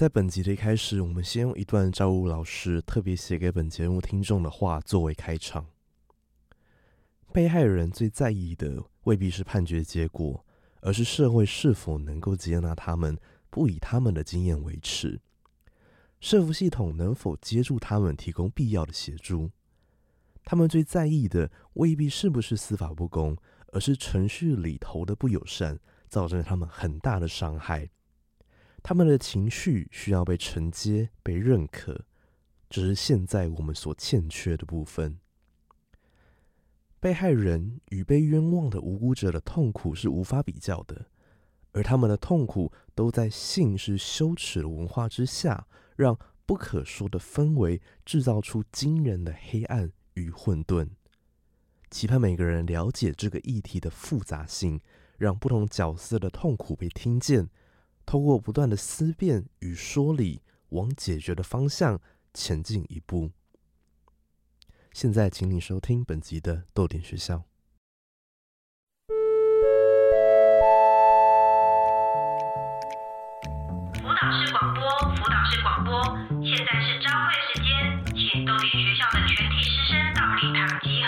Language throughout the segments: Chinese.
在本集的一开始，我们先用一段赵武老师特别写给本节目听众的话作为开场。被害人最在意的未必是判决结果，而是社会是否能够接纳他们，不以他们的经验为耻。社服系统能否接住他们，提供必要的协助？他们最在意的未必是不是司法不公，而是程序里头的不友善，造成他们很大的伤害。他们的情绪需要被承接、被认可，这是现在我们所欠缺的部分。被害人与被冤枉的无辜者的痛苦是无法比较的，而他们的痛苦都在性是羞耻的文化之下，让不可说的氛围制造出惊人的黑暗与混沌。期盼每个人了解这个议题的复杂性，让不同角色的痛苦被听见。透过不断的思辨与说理，往解决的方向前进一步。现在，请你收听本集的豆点学校。辅导室广播，辅导室广播，现在是朝会时间，请豆点学校的全体师生到礼堂集合。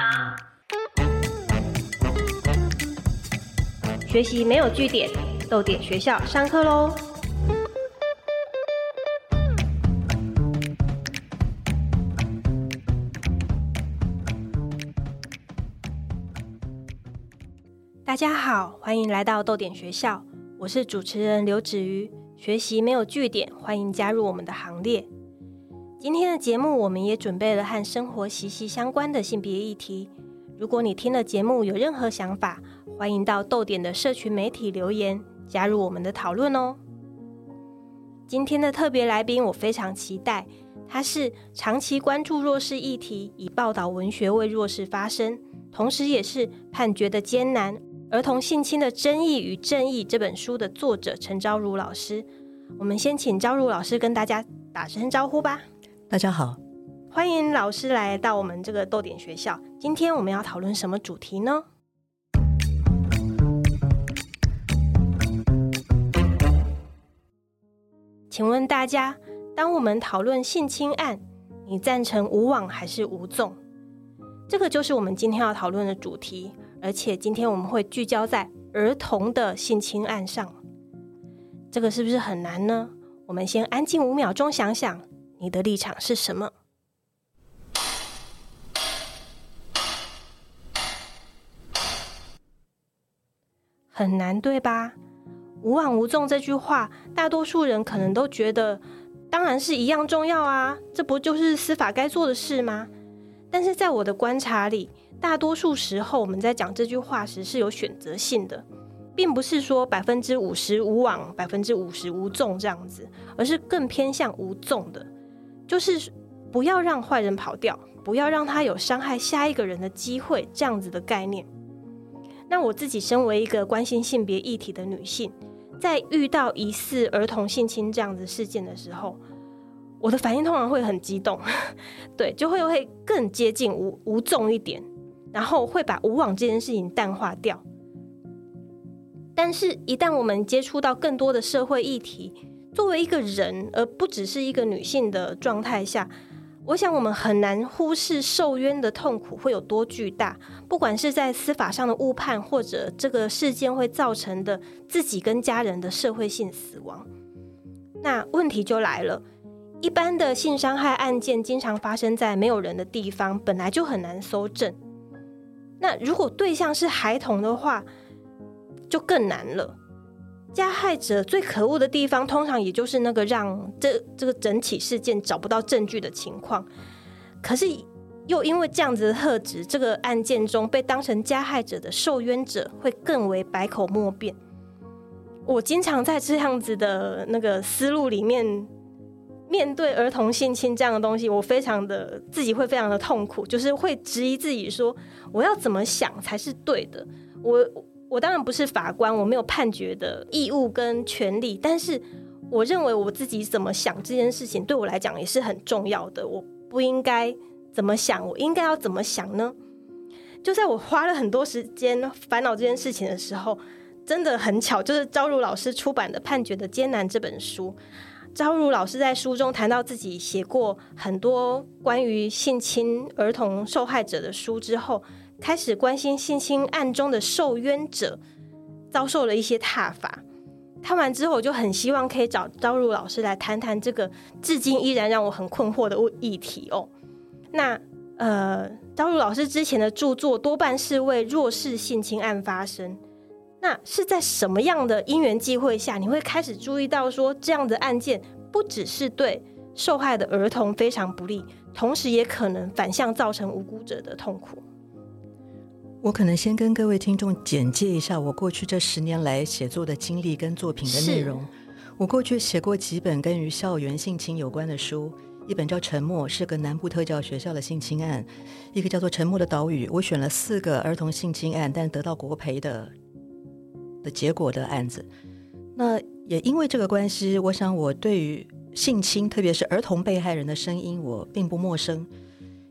学习没有据点。豆点学校上课喽！大家好，欢迎来到豆点学校，我是主持人刘子瑜。学习没有据点，欢迎加入我们的行列。今天的节目，我们也准备了和生活息息相关的性别议题。如果你听了节目有任何想法，欢迎到豆点的社群媒体留言。加入我们的讨论哦！今天的特别来宾，我非常期待。他是长期关注弱势议题，以报道文学为弱势发声，同时也是《判决的艰难：儿童性侵的争议与正义》这本书的作者陈昭如老师。我们先请昭如老师跟大家打声招呼吧。大家好，欢迎老师来到我们这个豆点学校。今天我们要讨论什么主题呢？请问大家，当我们讨论性侵案，你赞成无网还是无纵？这个就是我们今天要讨论的主题。而且今天我们会聚焦在儿童的性侵案上，这个是不是很难呢？我们先安静五秒钟，想想你的立场是什么？很难，对吧？无往无纵这句话，大多数人可能都觉得，当然是一样重要啊！这不就是司法该做的事吗？但是在我的观察里，大多数时候我们在讲这句话时是有选择性的，并不是说百分之五十无往，百分之五十无纵这样子，而是更偏向无纵的，就是不要让坏人跑掉，不要让他有伤害下一个人的机会，这样子的概念。那我自己身为一个关心性别议题的女性。在遇到疑似儿童性侵这样子事件的时候，我的反应通常会很激动，对，就会会更接近无无重一点，然后会把无网这件事情淡化掉。但是，一旦我们接触到更多的社会议题，作为一个人，而不只是一个女性的状态下。我想，我们很难忽视受冤的痛苦会有多巨大，不管是在司法上的误判，或者这个事件会造成的自己跟家人的社会性死亡。那问题就来了，一般的性伤害案件经常发生在没有人的地方，本来就很难搜证。那如果对象是孩童的话，就更难了。加害者最可恶的地方，通常也就是那个让这这个整起事件找不到证据的情况。可是，又因为这样子的特质，这个案件中被当成加害者的受冤者会更为百口莫辩。我经常在这样子的那个思路里面，面对儿童性侵这样的东西，我非常的自己会非常的痛苦，就是会质疑自己说，我要怎么想才是对的？我。我当然不是法官，我没有判决的义务跟权利，但是我认为我自己怎么想这件事情对我来讲也是很重要的。我不应该怎么想，我应该要怎么想呢？就在我花了很多时间烦恼这件事情的时候，真的很巧，就是朝如老师出版的《判决的艰难》这本书，朝如老师在书中谈到自己写过很多关于性侵儿童受害者的书之后，开始关心性侵案中的受冤者遭受了一些挞伐。看完之后，我就很希望可以找朝如老师来谈谈这个至今依然让我很困惑的议题哦。那呃，朝如老师之前的著作多半是为弱势性侵案发声。那是在什么样的因缘际会下，你会开始注意到说，这样的案件不只是对受害的儿童非常不利，同时也可能反向造成无辜者的痛苦？我可能先跟各位听众简介一下我过去这十年来写作的经历跟作品的内容。我过去写过几本跟与校园性侵有关的书，一本叫《沉默》，是个南部特教学校的性侵案；一个叫做《沉默的岛屿》，我选了四个儿童性侵案，但得到国赔的。的结果的案子，那也因为这个关系，我想我对于性侵，特别是儿童被害人的声音，我并不陌生。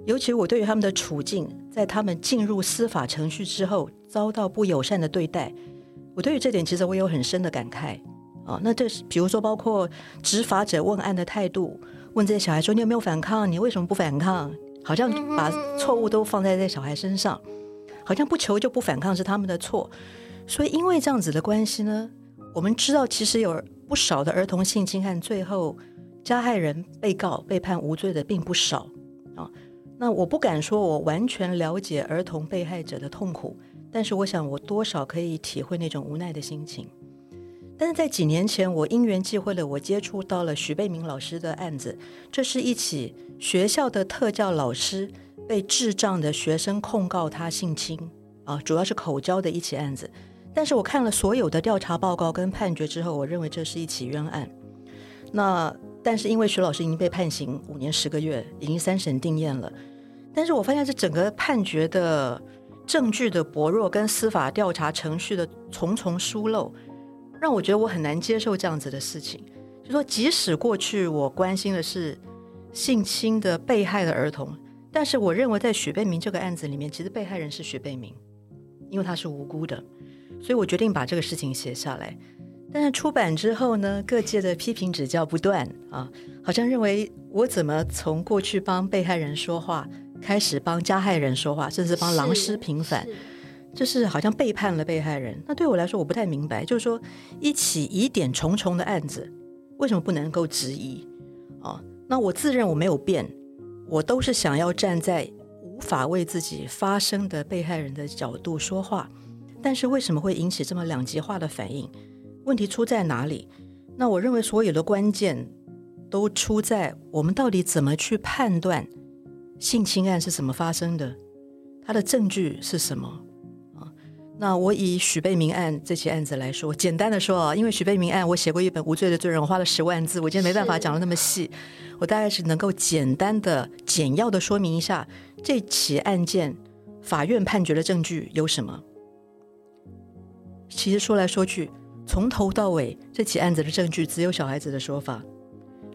尤其我对于他们的处境，在他们进入司法程序之后遭到不友善的对待，我对于这点其实我有很深的感慨啊。那这是比如说，包括执法者问案的态度，问这些小孩说：“你有没有反抗？你为什么不反抗？”好像把错误都放在这小孩身上，好像不求就不反抗是他们的错。所以，因为这样子的关系呢，我们知道其实有不少的儿童性侵案，最后加害人、被告被判无罪的并不少。那我不敢说我完全了解儿童被害者的痛苦，但是我想我多少可以体会那种无奈的心情。但是在几年前，我因缘际会了，我接触到了许贝明老师的案子，这是一起学校的特教老师被智障的学生控告他性侵啊，主要是口交的一起案子。但是我看了所有的调查报告跟判决之后，我认为这是一起冤案。那但是因为徐老师已经被判刑五年十个月，已经三审定验了。但是我发现这整个判决的证据的薄弱，跟司法调查程序的重重疏漏，让我觉得我很难接受这样子的事情。就说即使过去我关心的是性侵的被害的儿童，但是我认为在许贝明这个案子里面，其实被害人是许贝明，因为他是无辜的。所以我决定把这个事情写下来，但是出版之后呢，各界的批评指教不断啊，好像认为我怎么从过去帮被害人说话，开始帮加害人说话，甚至帮狼师平反，就是好像背叛了被害人。那对我来说，我不太明白，就是说一起疑点重重的案子，为什么不能够质疑？哦，那我自认我没有变，我都是想要站在无法为自己发声的被害人的角度说话。但是为什么会引起这么两极化的反应？问题出在哪里？那我认为所有的关键都出在我们到底怎么去判断性侵案是怎么发生的，他的证据是什么啊？那我以许贝明案这起案子来说，简单的说啊，因为许贝明案我写过一本《无罪的罪人》，我花了十万字，我今天没办法讲的那么细，我大概是能够简单的、简要的说明一下这起案件法院判决的证据有什么。其实说来说去，从头到尾，这起案子的证据只有小孩子的说法，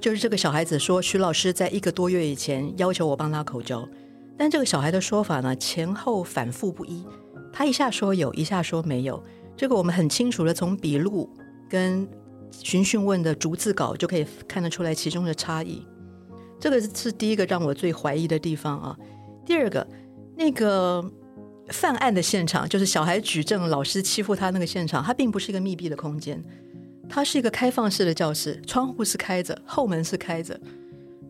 就是这个小孩子说徐老师在一个多月以前要求我帮他口交，但这个小孩的说法呢前后反复不一，他一下说有，一下说没有，这个我们很清楚的从笔录跟询讯问的逐字稿就可以看得出来其中的差异，这个是第一个让我最怀疑的地方啊。第二个，那个。犯案的现场就是小孩举证老师欺负他那个现场，它并不是一个密闭的空间，它是一个开放式的教室，窗户是开着，后门是开着。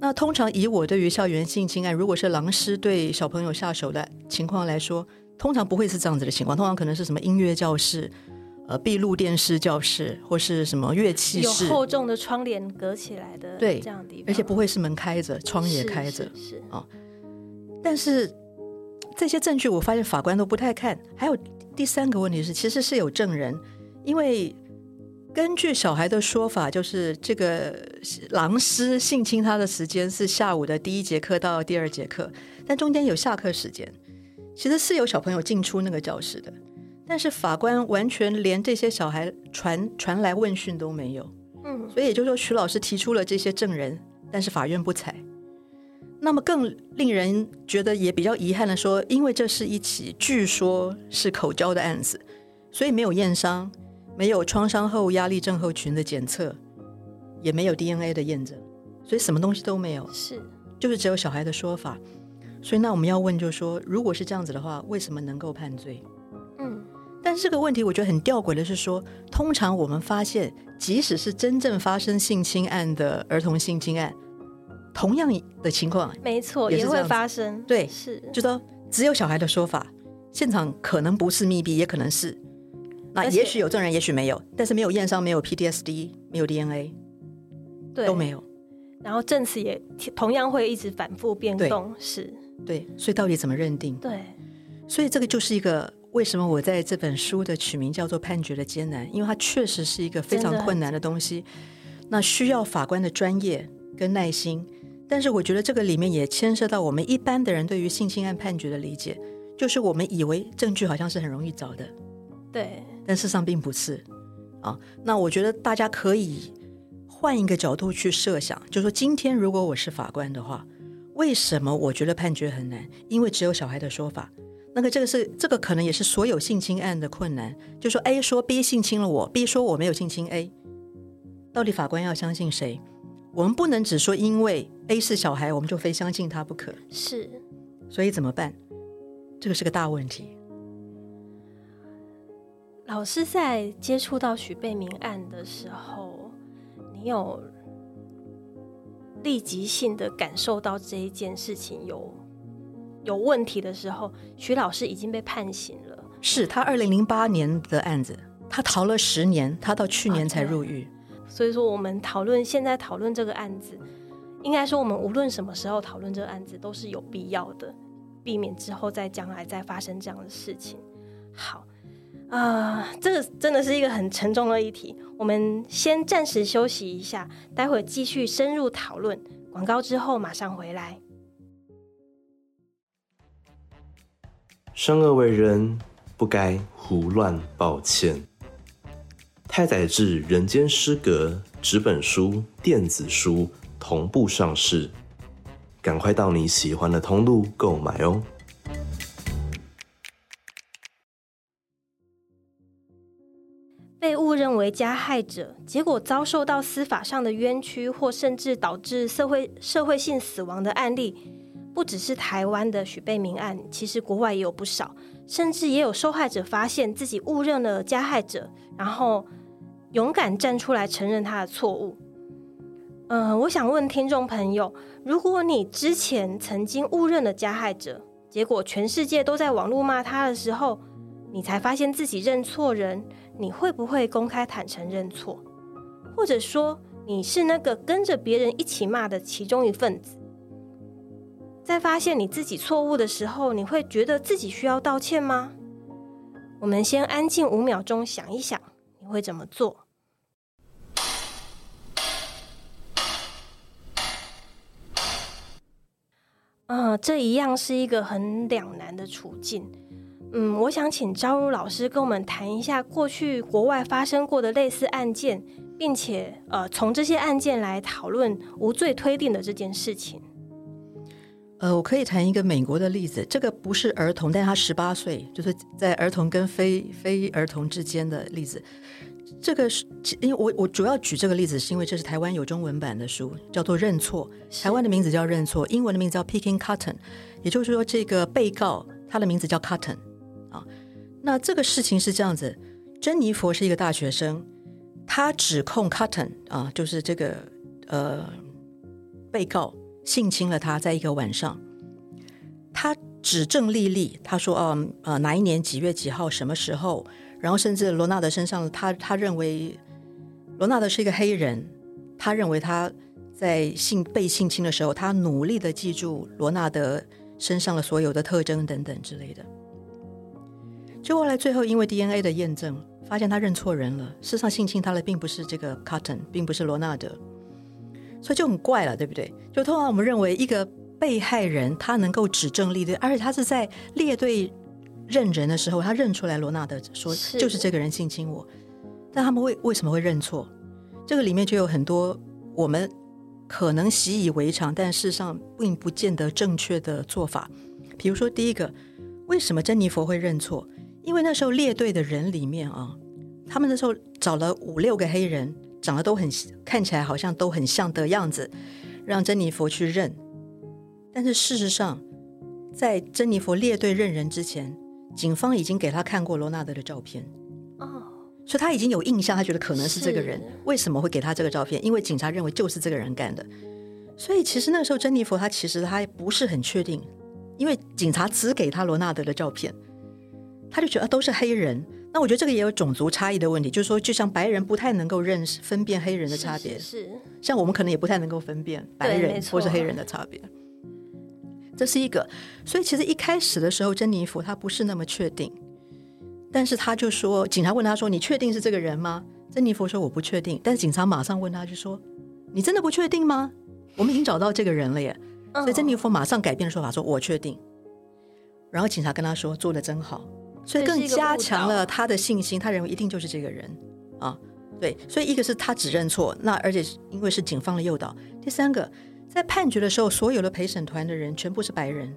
那通常以我对于校园性侵案，如果是狼师对小朋友下手的情况来说，通常不会是这样子的情况，通常可能是什么音乐教室、呃闭路电视教室，或是什么乐器室，有厚重的窗帘隔起来的，对，这样地方，而且不会是门开着，窗也开着，是啊，但是。这些证据我发现法官都不太看。还有第三个问题是，其实是有证人，因为根据小孩的说法，就是这个狼师性侵他的时间是下午的第一节课到第二节课，但中间有下课时间，其实是有小朋友进出那个教室的，但是法官完全连这些小孩传传来问讯都没有。嗯，所以也就是说，徐老师提出了这些证人，但是法院不采。那么更令人觉得也比较遗憾的说，因为这是一起据说是口交的案子，所以没有验伤，没有创伤后压力症候群的检测，也没有 DNA 的验证，所以什么东西都没有，是就是只有小孩的说法。所以那我们要问，就是说，如果是这样子的话，为什么能够判罪？嗯但是这个问题我觉得很吊诡的是说，通常我们发现，即使是真正发生性侵案的儿童性侵案，同样的情况，没错，也会发生。对是就说只有小孩的说法，现场可能不是密闭，也可能是。那也许有证人，也许没有，但是没有验伤，没有 PTSD，没有 DNA，对都没有。然后证词也同样会一直反复变动。是对，所以到底怎么认定？对，所以这个就是一个为什么我在这本书的取名叫做《判决的艰难》，因为它确实是一个非常困难的东西，那需要法官的专业跟耐心。但是我觉得这个里面也牵涉到我们一般的人对于性侵案判决的理解，就是我们以为证据好像是很容易找的，对，但事实上并不是啊。那我觉得大家可以换一个角度去设想，就是说今天如果我是法官的话，为什么我觉得判决很难？因为只有小孩的说法。那个这个是这个可能也是所有性侵案的困难，就说 A 说 B 性侵了我，B 说我没有性侵 A，到底法官要相信谁？我们不能只说因为 A 是小孩，我们就非相信他不可。是所以怎么办？这个是个大问题。老师在接触到许贝明案的时候，你有立即性的感受到这一件事情有有问题的时候，徐老师已经被判刑了。是他二零零八年的案子，他逃了十年，他到去年才入狱。所以说，我们讨论现在讨论这个案子，应该说我们无论什么时候讨论这个案子都是有必要的，避免之后在将来再发生这样的事情。好，啊、这个真的是一个很沉重的议题，我们先暂时休息一下，待会儿继续深入讨论。广告之后马上回来。生而为人，不该胡乱抱歉。太宰治《人间失格》纸本书、电子书同步上市，赶快到你喜欢的通路购买哦。为加害者，结果遭受到司法上的冤屈，或甚至导致社会社会性死亡的案例，不只是台湾的许贝明案，其实国外也有不少，甚至也有受害者发现自己误认了加害者，然后勇敢站出来承认他的错误。嗯、我想问听众朋友，如果你之前曾经误认了加害者，结果全世界都在网络骂他的时候，你才发现自己认错人，你会不会公开坦诚认错？或者说，你是那个跟着别人一起骂的其中一份子？在发现你自己错误的时候，你会觉得自己需要道歉吗？我们先安静五秒钟，想一想，你会怎么做？嗯，这一样是一个很两难的处境。嗯，我想请招如老师跟我们谈一下过去国外发生过的类似案件，并且呃，从这些案件来讨论无罪推定的这件事情。呃，我可以谈一个美国的例子，这个不是儿童，但他十八岁，就是在儿童跟非非儿童之间的例子。这个是因为我我主要举这个例子，是因为这是台湾有中文版的书，叫做《认错》，台湾的名字叫《认错》，英文的名字叫 Picking Cotton，也就是说，这个被告他的名字叫 Cotton 啊。那这个事情是这样子，珍妮佛是一个大学生，他指控 Cotton 啊，就是这个呃被告性侵了他，在一个晚上，他指证莉莉，他说，嗯呃哪一年几月几号什么时候，然后甚至罗纳德身上，他他认为罗纳德是一个黑人，他认为他在性被性侵的时候，他努力的记住罗纳德身上的所有的特征等等之类的。就后来最后因为 DNA 的验证，发现他认错人了，事实上性侵他的并不是这个 Cotton，并不是罗纳德。所以就很怪了，对不对？就通常我们认为一个被害人他能够指证立对，而且他是在列队认人的时候，他认出来罗纳德说是就是这个人性侵我，但他们为为什么会认错？这个里面就有很多我们可能习以为常，但事实上并不见得正确的做法。比如说，第一个，为什么珍妮佛会认错？因为那时候列队的人里面啊，他们那时候找了五六个黑人，长得都很看起来好像都很像的样子，让珍妮佛去认。但是事实上，在珍妮佛列队认人之前，警方已经给他看过罗纳德的照片，哦，所以他已经有印象，他觉得可能是这个人。为什么会给他这个照片？因为警察认为就是这个人干的。所以其实那个时候，珍妮佛她其实她不是很确定，因为警察只给他罗纳德的照片，他就觉得、啊都是黑人。那我觉得这个也有种族差异的问题，就是说，就像白人不太能够认识分辨黑人的差别，是是像我们可能也不太能够分辨白人或是黑人的差别。这是一个，所以其实一开始的时候，珍妮佛她不是那么确定，但是他就说，警察问他说：“你确定是这个人吗？”珍妮佛说：“我不确定。”但是警察马上问他，就说：“你真的不确定吗？我们已经找到这个人了耶！”嗯所以珍妮佛马上改变了说法，说：“我确定。”然后警察跟他说：“做的真好。”所以更加强了他的信心，他认为一定就是这个人啊。对，所以一个是他只认错，那而且是因为是警方的诱导。第三个，在判决的时候，所有的陪审团的人全部是白人，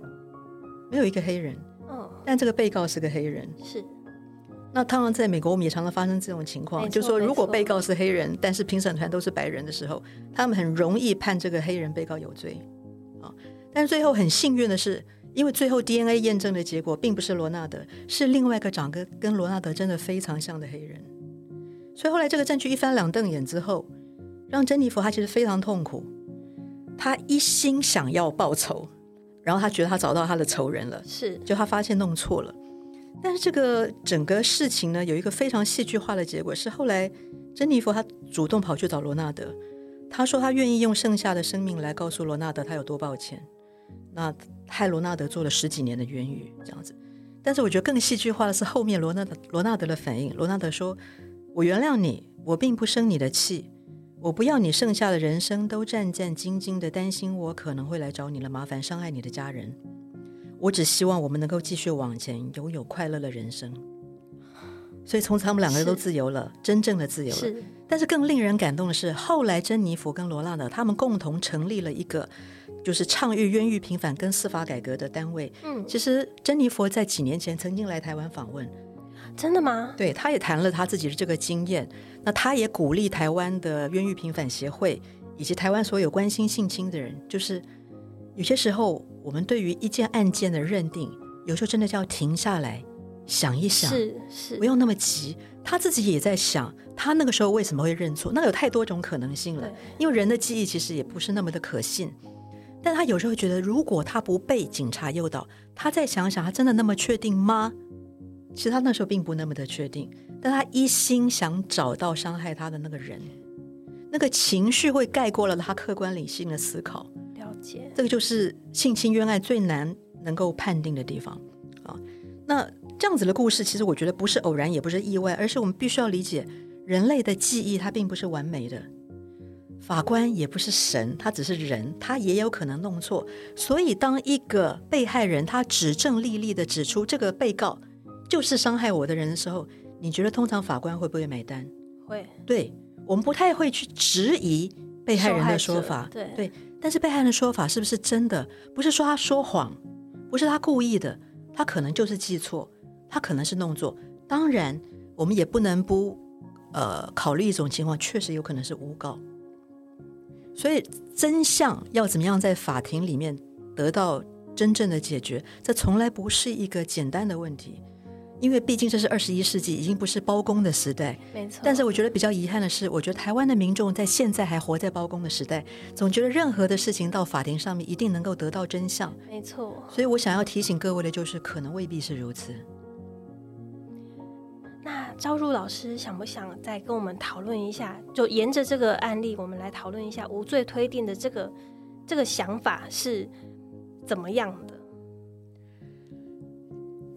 没有一个黑人，嗯但这个被告是个黑人。是那当然，在美国我们也常常发生这种情况，就是说，如果被告是黑人，但是评审团都是白人的时候，他们很容易判这个黑人被告有罪啊。但是最后很幸运的是，因为最后 DNA 验证的结果并不是罗纳德，是另外一个长得跟罗纳德真的非常像的黑人。所以后来这个证据一翻两瞪眼之后，让珍妮佛她其实非常痛苦，她一心想要报仇，然后她觉得她找到她的仇人了，是就他发现弄错了。但是这个整个事情呢，有一个非常戏剧化的结果，是后来珍妮佛她主动跑去找罗纳德，她说她愿意用剩下的生命来告诉罗纳德他有多抱歉，那害罗纳德做了十几年的冤狱这样子。但是我觉得更戏剧化的是后面罗纳德罗纳德的反应，罗纳德说：“我原谅你，我并不生你的气。”我不要你剩下的人生都战战兢兢的担心我可能会来找你的麻烦，伤害你的家人。我只希望我们能够继续往前，拥有快乐的人生。所以从此他们两个人都自由了，真正的自由了。是但是更令人感动的是，后来珍妮弗跟罗纳德他们共同成立了一个，就是倡议冤狱平反跟司法改革的单位。嗯，其实珍妮佛在几年前曾经来台湾访问，真的吗？对，他也谈了他自己的这个经验。那他也鼓励台湾的冤狱平反协会以及台湾所有关心性侵的人，就是有些时候我们对于一件案件的认定，有时候真的就要停下来想一想，是是不，用那么急。他自己也在想，他那个时候为什么会认错？那有太多种可能性了，因为人的记忆其实也不是那么的可信。但他有时候会觉得，如果他不被警察诱导，他再想想，他真的那么确定吗？其实他那时候并不那么的确定，但他一心想找到伤害他的那个人，那个情绪会盖过了他客观理性的思考。了解，这个就是性侵冤案最难能够判定的地方啊。那这样子的故事，其实我觉得不是偶然，也不是意外，而是我们必须要理解，人类的记忆它并不是完美的。法官也不是神，他只是人，他也有可能弄错。所以，当一个被害人他指证历历的指出这个被告就是伤害我的人的时候，你觉得通常法官会不会买单？会对我们不太会去质疑被害人的说法，对对。但是被害人的说法是不是真的？不是说他说谎，不是他故意的，他可能就是记错，他可能是弄错。当然，我们也不能不呃考虑一种情况，确实有可能是诬告。所以真相要怎么样在法庭里面得到真正的解决，这从来不是一个简单的问题。因为毕竟这是二十一世纪，已经不是包公的时代。没错。但是我觉得比较遗憾的是，我觉得台湾的民众在现在还活在包公的时代，总觉得任何的事情到法庭上面一定能够得到真相。没错，所以我想要提醒各位的就是，可能未必是如此。那招入老师想不想再跟我们讨论一下？就沿着这个案例，我们来讨论一下无罪推定的这个这个想法是怎么样的？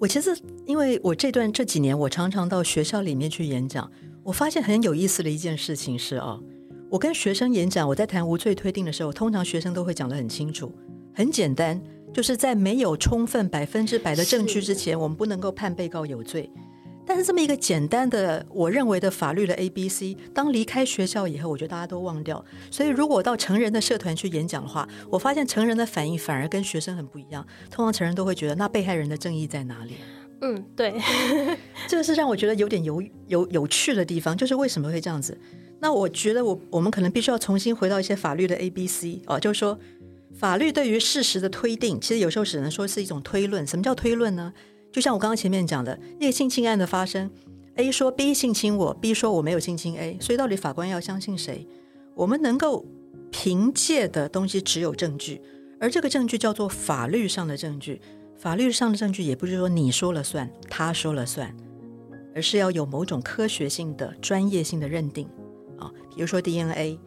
我其实因为我这段这几年，我常常到学校里面去演讲，我发现很有意思的一件事情是啊，我跟学生演讲，我在谈无罪推定的时候，通常学生都会讲得很清楚，很简单，就是在没有充分百分之百的证据之前，我们不能够判被告有罪。但是这么一个简单的，我认为的法律的 A B C，当离开学校以后，我觉得大家都忘掉。所以如果到成人的社团去演讲的话，我发现成人的反应反而跟学生很不一样。通常成人都会觉得，那被害人的正义在哪里？嗯，对，这个是让我觉得有点有有有趣的地方，就是为什么会这样子？那我觉得我我们可能必须要重新回到一些法律的 A、B、C 哦，就是说法律对于事实的推定，其实有时候只能说是一种推论。什么叫推论呢？就像我刚刚前面讲的，那个性侵案的发生，A 说 B 性侵我，B 说我没有性侵 A，所以到底法官要相信谁？我们能够凭借的东西只有证据，而这个证据叫做法律上的证据。法律上的证据也不是说你说了算，他说了算，而是要有某种科学性的、专业性的认定。啊，比如说 DNA，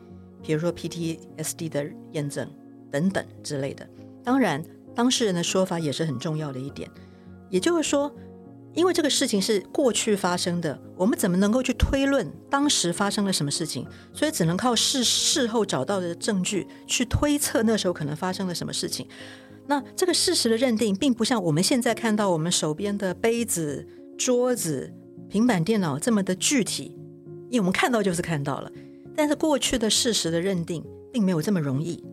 比如说 PTSD 的验证等等之类的。当然，当事人的说法也是很重要的一点。也就是说，因为这个事情是过去发生的，我们怎么能够去推论当时发生了什么事情？所以只能靠事事后找到的证据去推测那时候可能发生了什么事情。那这个事实的认定，并不像我们现在看到我们手边的杯子、桌子、平板电脑这么的具体。因为我们看到就是看到了，但是过去的事实的认定并没有这么容易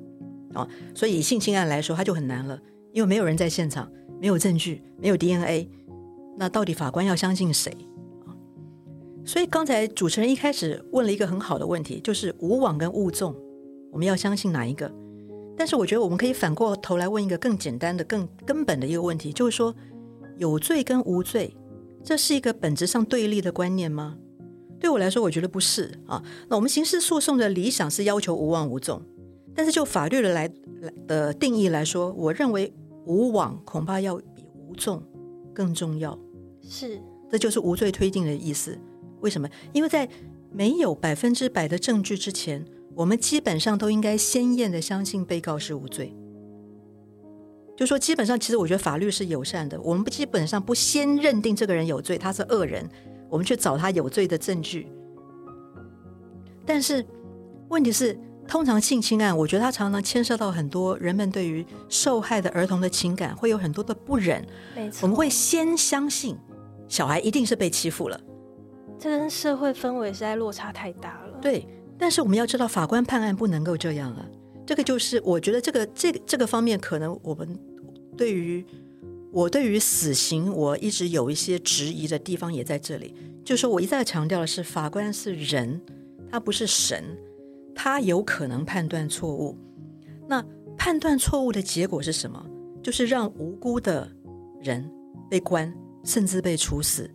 啊，所以性侵案来说，它就很难了，因为没有人在现场，没有证据，没有 DNA，那到底法官要相信谁啊？所以刚才主持人一开始问了一个很好的问题，就是无网跟误纵，我们要相信哪一个？但是我觉得我们可以反过头来问一个更简单的、更根本的一个问题，就是说有罪跟无罪，这是一个本质上对立的观念吗？对我来说，我觉得不是啊。那我们刑事诉讼的理想是要求无枉无纵，但是就法律的来来的定义来说，我认为无往恐怕要比无重更重要。是，这就是无罪推定的意思。为什么？因为在没有百分之百的证据之前，我们基本上都应该鲜艳的相信被告是无罪。就说基本上，其实我觉得法律是友善的，我们不基本上不先认定这个人有罪，他是恶人。我们去找他有罪的证据，但是问题是，通常性侵案，我觉得它常常牵涉到很多人们对于受害的儿童的情感，会有很多的不忍。没错，我们会先相信小孩一定是被欺负了，这跟社会氛围实在落差太大了。对，但是我们要知道，法官判案不能够这样啊。这个就是我觉得这个这这个方面，可能我们对于。我对于死刑，我一直有一些质疑的地方，也在这里。就是说我一再强调的是，法官是人，他不是神，他有可能判断错误。那判断错误的结果是什么？就是让无辜的人被关，甚至被处死。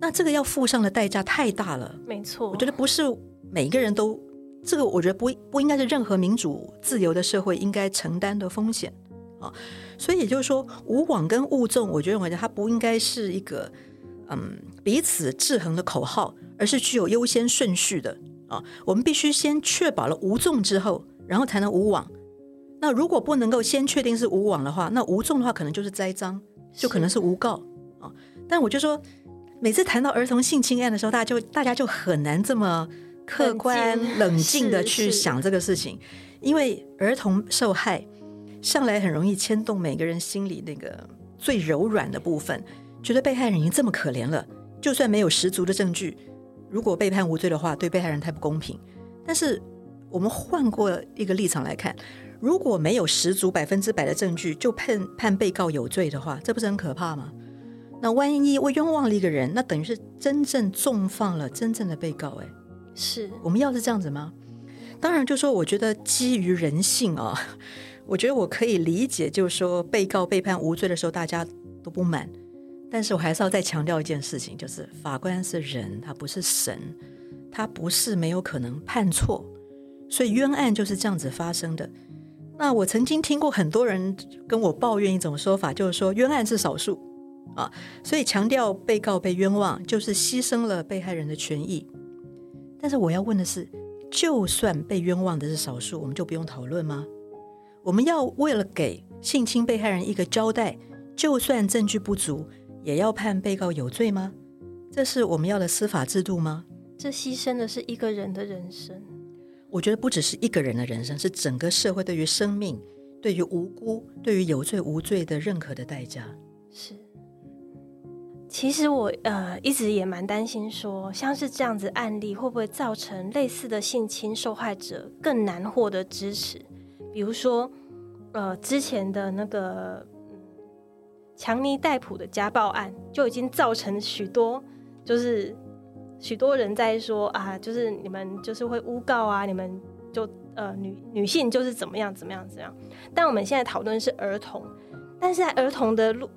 那这个要付上的代价太大了。没错，我觉得不是每一个人都这个，我觉得不不应该是任何民主自由的社会应该承担的风险啊。所以也就是说，无网跟物纵，我觉得认为它不应该是一个嗯彼此制衡的口号，而是具有优先顺序的啊。我们必须先确保了无纵之后，然后才能无网。那如果不能够先确定是无网的话，那无纵的话可能就是栽赃，就可能是诬告啊。但我就说，每次谈到儿童性侵案的时候，大家就大家就很难这么客观冷静的去想这个事情，因为儿童受害。向来很容易牵动每个人心里那个最柔软的部分，觉得被害人已经这么可怜了，就算没有十足的证据，如果被判无罪的话，对被害人太不公平。但是我们换过一个立场来看，如果没有十足百分之百的证据就判判被告有罪的话，这不是很可怕吗？那万一我冤枉了一个人，那等于是真正重放了真正的被告。哎，是我们要是这样子吗？当然，就说我觉得基于人性啊。我觉得我可以理解，就是说被告被判无罪的时候，大家都不满。但是我还是要再强调一件事情，就是法官是人，他不是神，他不是没有可能判错。所以冤案就是这样子发生的。那我曾经听过很多人跟我抱怨一种说法，就是说冤案是少数啊，所以强调被告被冤枉，就是牺牲了被害人的权益。但是我要问的是，就算被冤枉的是少数，我们就不用讨论吗？我们要为了给性侵被害人一个交代，就算证据不足，也要判被告有罪吗？这是我们要的司法制度吗？这牺牲的是一个人的人生。我觉得不只是一个人的人生，是整个社会对于生命、对于无辜、对于有罪无罪的认可的代价。是。其实我呃一直也蛮担心，说像是这样子案例，会不会造成类似的性侵受害者更难获得支持？比如说，呃，之前的那个强尼戴普的家暴案，就已经造成许多就是许多人在说啊，就是你们就是会诬告啊，你们就呃女女性就是怎么样怎么样怎么样。但我们现在讨论是儿童，但是在儿童的路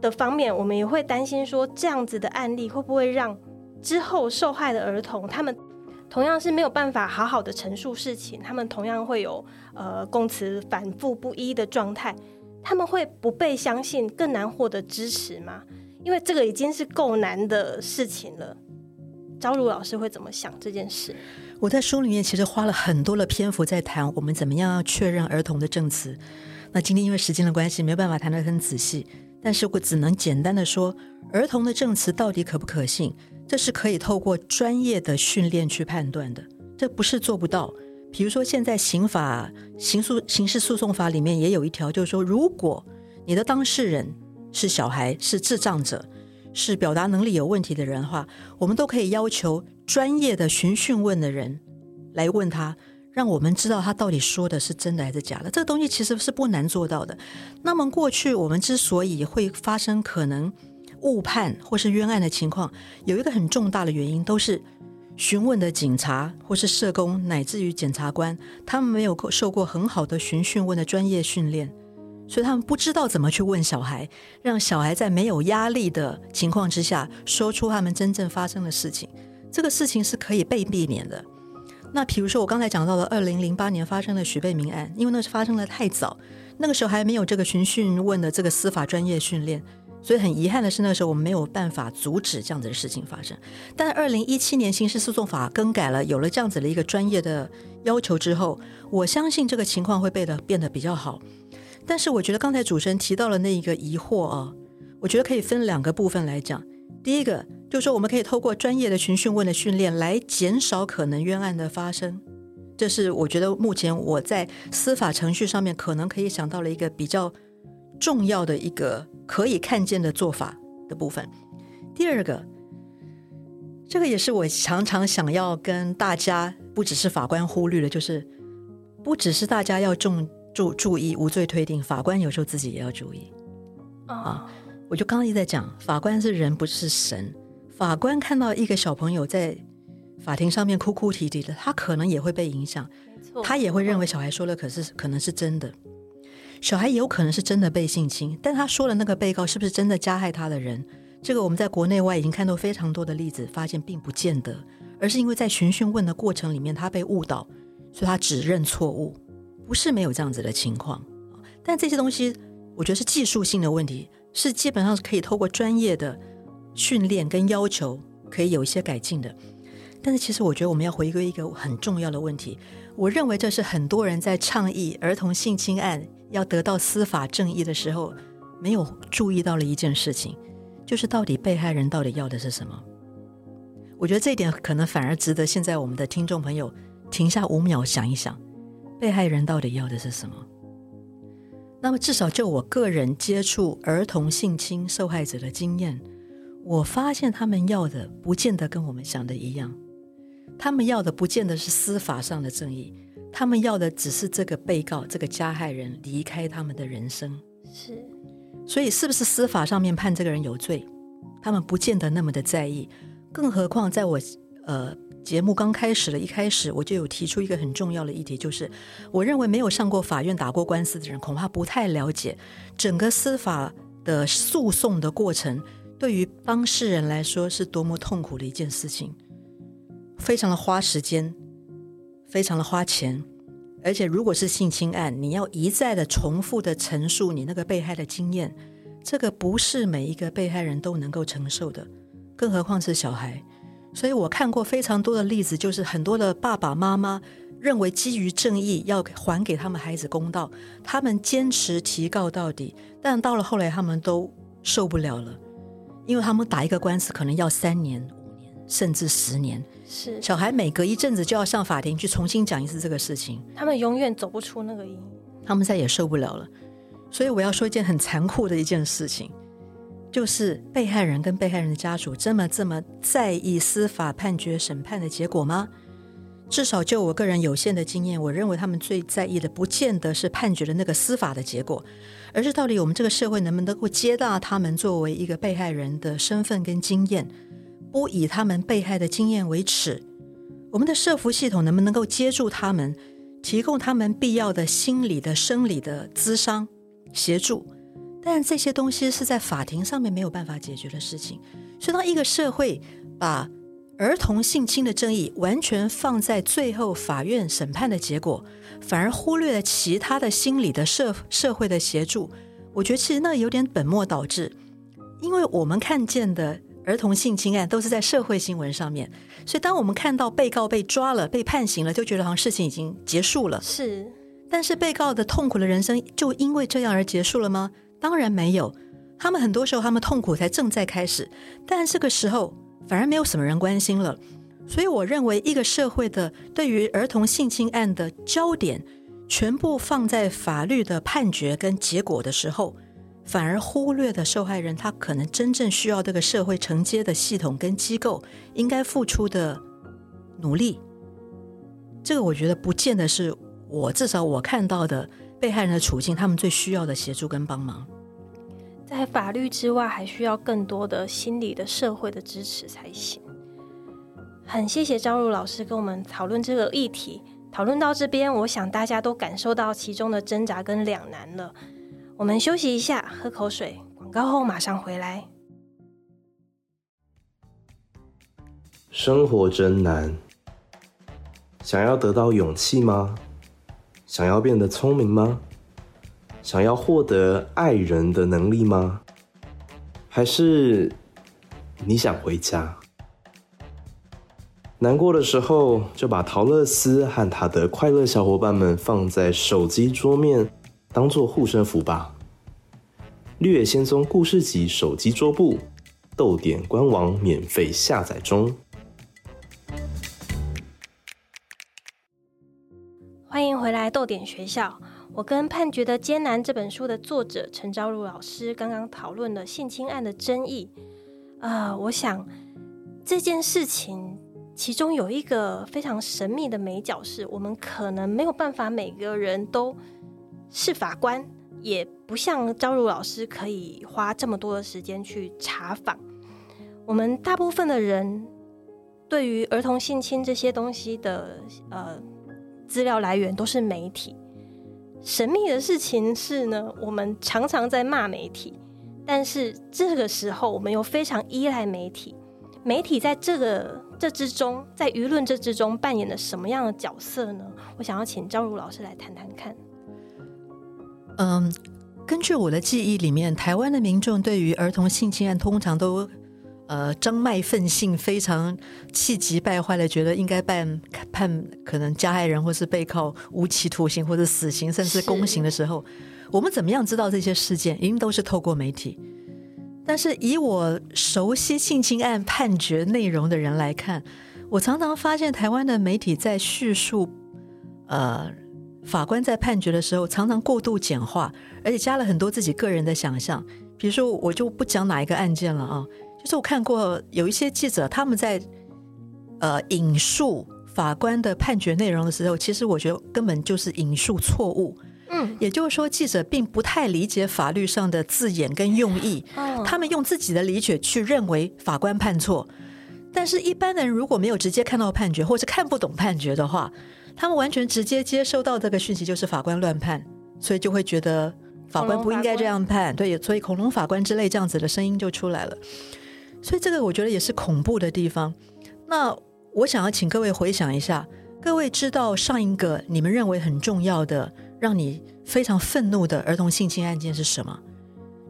的方面，我们也会担心说，这样子的案例会不会让之后受害的儿童他们同样是没有办法好好的陈述事情，他们同样会有呃供词反复不一的状态，他们会不被相信，更难获得支持吗？因为这个已经是够难的事情了。招如老师会怎么想这件事？我在书里面其实花了很多的篇幅在谈我们怎么样要确认儿童的证词。那今天因为时间的关系，没有办法谈得很仔细，但是我只能简单的说，儿童的证词到底可不可信，这是可以透过专业的训练去判断的，这不是做不到。比如说现在刑法、刑诉、刑事诉讼法里面也有一条，就是说，如果你的当事人是小孩，是智障者。是表达能力有问题的人的话，我们都可以要求专业的询讯问的人来问他，让我们知道他到底说的是真的还是假的。这个东西其实是不难做到的。那么过去我们之所以会发生可能误判或是冤案的情况，有一个很重大的原因，都是询问的警察或是社工乃至于检察官，他们没有受过很好的询讯问的专业训练。所以他们不知道怎么去问小孩，让小孩在没有压力的情况之下说出他们真正发生的事情。这个事情是可以被避免的。那比如说我刚才讲到了二零零八年发生的许贝明案，因为那是发生的太早，那个时候还没有这个询讯问的这个司法专业训练，所以很遗憾的是那个时候我们没有办法阻止这样子的事情发生。但二零一七年刑事诉讼法更改了，有了这样子的一个专业的要求之后，我相信这个情况会变得变得比较好。但是我觉得刚才主持人提到了那一个疑惑啊，我觉得可以分两个部分来讲。第一个就是说，我们可以透过专业的群讯问的训练来减少可能冤案的发生，这是我觉得目前我在司法程序上面可能可以想到了一个比较重要的一个可以看见的做法的部分。第二个，这个也是我常常想要跟大家，不只是法官忽略的，就是不只是大家要重。注注意无罪推定，法官有时候自己也要注意啊！我就刚刚一直在讲，法官是人不是神。法官看到一个小朋友在法庭上面哭哭啼啼的，他可能也会被影响，他也会认为小孩说的可是可能是真的。小孩有可能是真的被性侵，但他说的那个被告是不是真的加害他的人？这个我们在国内外已经看到非常多的例子，发现并不见得，而是因为在询讯问的过程里面，他被误导，所以他指认错误。不是没有这样子的情况，但这些东西我觉得是技术性的问题，是基本上是可以透过专业的训练跟要求可以有一些改进的。但是其实我觉得我们要回归一个很重要的问题，我认为这是很多人在倡议儿童性侵案要得到司法正义的时候没有注意到了一件事情，就是到底被害人到底要的是什么？我觉得这一点可能反而值得现在我们的听众朋友停下五秒想一想。被害人到底要的是什么？那么，至少就我个人接触儿童性侵受害者的经验，我发现他们要的不见得跟我们想的一样。他们要的不见得是司法上的正义，他们要的只是这个被告、这个加害人离开他们的人生。是，所以是不是司法上面判这个人有罪，他们不见得那么的在意。更何况，在我呃。节目刚开始的一开始，我就有提出一个很重要的议题，就是我认为没有上过法院打过官司的人，恐怕不太了解整个司法的诉讼的过程，对于当事人来说是多么痛苦的一件事情，非常的花时间，非常的花钱，而且如果是性侵案，你要一再的重复的陈述你那个被害的经验，这个不是每一个被害人都能够承受的，更何况是小孩。所以我看过非常多的例子，就是很多的爸爸妈妈认为基于正义要还给他们孩子公道，他们坚持提告到底，但到了后来他们都受不了了，因为他们打一个官司可能要三年、五年，甚至十年。是小孩每隔一阵子就要上法庭去重新讲一次这个事情，他们永远走不出那个阴影，他们再也受不了了。所以我要说一件很残酷的一件事情。就是被害人跟被害人的家属这么这么在意司法判决审判的结果吗？至少就我个人有限的经验，我认为他们最在意的不见得是判决的那个司法的结果，而是到底我们这个社会能不能够接纳他们作为一个被害人的身份跟经验，不以他们被害的经验为耻。我们的社服系统能不能够接住他们，提供他们必要的心理的、生理的咨商协助？但这些东西是在法庭上面没有办法解决的事情。所以，当一个社会把儿童性侵的争议完全放在最后法院审判的结果，反而忽略了其他的心理的社社会的协助，我觉得其实那有点本末倒置。因为我们看见的儿童性侵案都是在社会新闻上面，所以当我们看到被告被抓了、被判刑了，就觉得好像事情已经结束了。是，但是被告的痛苦的人生就因为这样而结束了吗？当然没有，他们很多时候他们痛苦才正在开始，但这个时候反而没有什么人关心了。所以我认为，一个社会的对于儿童性侵案的焦点全部放在法律的判决跟结果的时候，反而忽略了受害人他可能真正需要这个社会承接的系统跟机构应该付出的努力。这个我觉得不见得是我至少我看到的。被害人的处境，他们最需要的协助跟帮忙，在法律之外，还需要更多的心理的社会的支持才行。很谢谢张璐老师跟我们讨论这个议题，讨论到这边，我想大家都感受到其中的挣扎跟两难了。我们休息一下，喝口水，广告后马上回来。生活真难，想要得到勇气吗？想要变得聪明吗？想要获得爱人的能力吗？还是你想回家？难过的时候就把陶乐斯和他的快乐小伙伴们放在手机桌面，当做护身符吧。《绿野仙踪故事集》手机桌布，豆点官网免费下载中。欢迎回来，豆点学校。我跟《判决的艰难》这本书的作者陈昭如老师刚刚讨论了性侵案的争议。啊，我想这件事情其中有一个非常神秘的美角，是我们可能没有办法每个人都是法官，也不像昭如老师可以花这么多的时间去查访。我们大部分的人对于儿童性侵这些东西的呃。资料来源都是媒体。神秘的事情是呢，我们常常在骂媒体，但是这个时候我们又非常依赖媒体。媒体在这个这之中，在舆论这之中扮演了什么样的角色呢？我想要请赵如老师来谈谈看。嗯，根据我的记忆里面，台湾的民众对于儿童性侵案通常都。呃，张迈愤性非常气急败坏的，觉得应该判判可能加害人或是被告无期徒刑或者死刑，甚至公刑的时候，我们怎么样知道这些事件？一定都是透过媒体。但是以我熟悉性侵案判决内容的人来看，我常常发现台湾的媒体在叙述，呃，法官在判决的时候，常常过度简化，而且加了很多自己个人的想象。比如说，我就不讲哪一个案件了啊。就是我看过有一些记者他们在呃引述法官的判决内容的时候，其实我觉得根本就是引述错误。嗯，也就是说记者并不太理解法律上的字眼跟用意，他们用自己的理解去认为法官判错。但是，一般人如果没有直接看到判决，或是看不懂判决的话，他们完全直接接收到这个讯息就是法官乱判，所以就会觉得法官不应该这样判。对，所以恐龙法官之类这样子的声音就出来了。所以这个我觉得也是恐怖的地方。那我想要请各位回想一下，各位知道上一个你们认为很重要的、让你非常愤怒的儿童性侵案件是什么？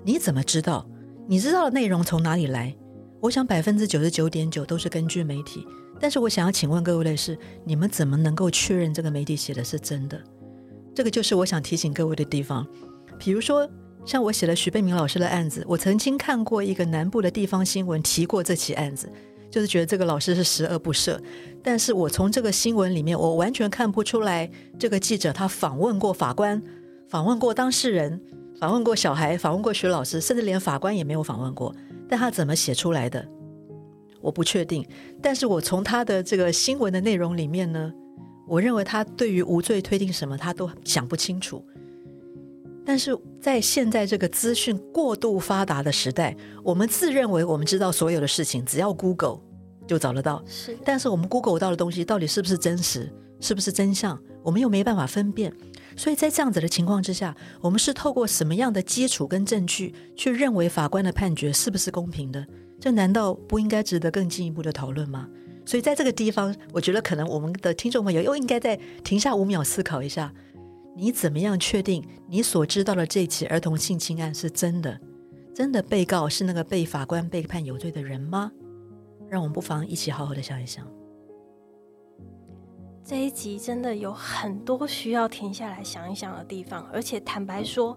你怎么知道？你知道的内容从哪里来？我想百分之九十九点九都是根据媒体。但是我想要请问各位的是，你们怎么能够确认这个媒体写的是真的？这个就是我想提醒各位的地方。比如说。像我写了徐贝明老师的案子，我曾经看过一个南部的地方新闻提过这起案子，就是觉得这个老师是十恶不赦。但是我从这个新闻里面，我完全看不出来这个记者他访问过法官，访问过当事人，访问过小孩，访问过徐老师，甚至连法官也没有访问过。但他怎么写出来的，我不确定。但是我从他的这个新闻的内容里面呢，我认为他对于无罪推定什么，他都想不清楚。但是在现在这个资讯过度发达的时代，我们自认为我们知道所有的事情，只要 Google 就找得到。是但是我们 Google 到的东西到底是不是真实，是不是真相，我们又没办法分辨。所以在这样子的情况之下，我们是透过什么样的基础跟证据去认为法官的判决是不是公平的？这难道不应该值得更进一步的讨论吗？所以在这个地方，我觉得可能我们的听众朋友又应该再停下五秒思考一下：你怎么样确定你所知道的这起儿童性侵案是真的？真的被告是那个被法官被判有罪的人吗？让我们不妨一起好好的想一想。这一集真的有很多需要停下来想一想的地方，而且坦白说，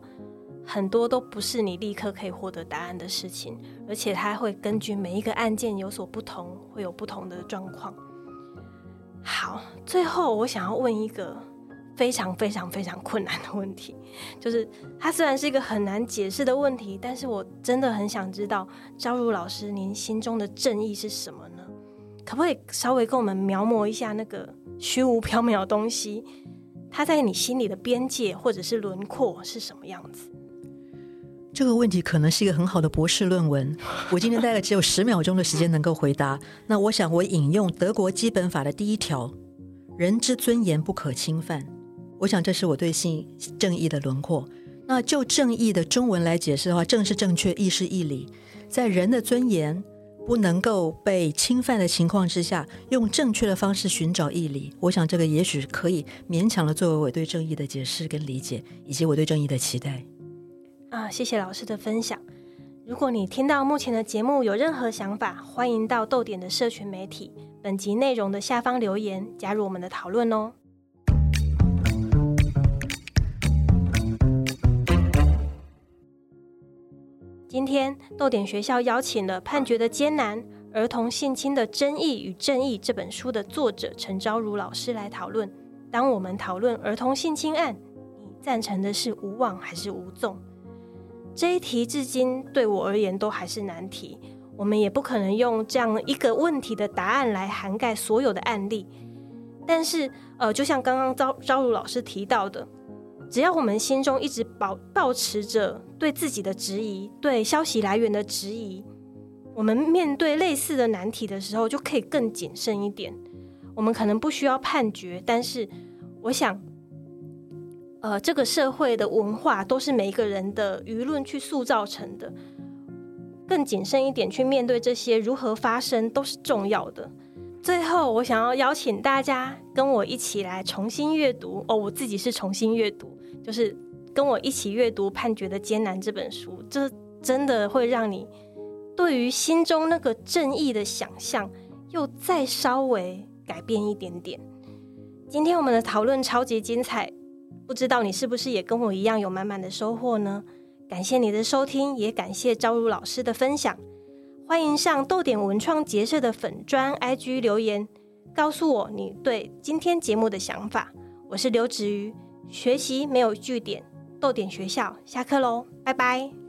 很多都不是你立刻可以获得答案的事情，而且它会根据每一个案件有所不同，会有不同的状况。好，最后我想要问一个非常非常非常困难的问题，就是它虽然是一个很难解释的问题，但是我真的很想知道，朝如老师您心中的正义是什么呢？可不可以稍微跟我们描摹一下那个？虚无缥缈的东西，它在你心里的边界或者是轮廓是什么样子？这个问题可能是一个很好的博士论文。我今天大概只有十秒钟的时间能够回答。那我想我引用德国基本法的第一条：人之尊严不可侵犯。我想这是我对性正义的轮廓。那就正义的中文来解释的话，正是正确，义是义理，在人的尊严。不能够被侵犯的情况之下，用正确的方式寻找义理，我想这个也许可以勉强的作为我对正义的解释跟理解，以及我对正义的期待。啊，谢谢老师的分享。如果你听到目前的节目有任何想法，欢迎到豆点的社群媒体本集内容的下方留言，加入我们的讨论哦。今天豆点学校邀请了《判决的艰难：儿童性侵的争议与正义》这本书的作者陈昭如老师来讨论。当我们讨论儿童性侵案，你赞成的是无望还是无纵？这一题至今对我而言都还是难题。我们也不可能用这样一个问题的答案来涵盖所有的案例。但是，呃，就像刚刚昭昭如老师提到的。只要我们心中一直保保持着对自己的质疑，对消息来源的质疑，我们面对类似的难题的时候，就可以更谨慎一点。我们可能不需要判决，但是我想，呃，这个社会的文化都是每一个人的舆论去塑造成的。更谨慎一点去面对这些如何发生，都是重要的。最后，我想要邀请大家跟我一起来重新阅读哦，我自己是重新阅读。就是跟我一起阅读《判决的艰难》这本书，这真的会让你对于心中那个正义的想象又再稍微改变一点点。今天我们的讨论超级精彩，不知道你是不是也跟我一样有满满的收获呢？感谢你的收听，也感谢朝如老师的分享。欢迎上豆点文创结社的粉砖 IG 留言，告诉我你对今天节目的想法。我是刘子瑜。学习没有据点，逗点学校下课喽，拜拜。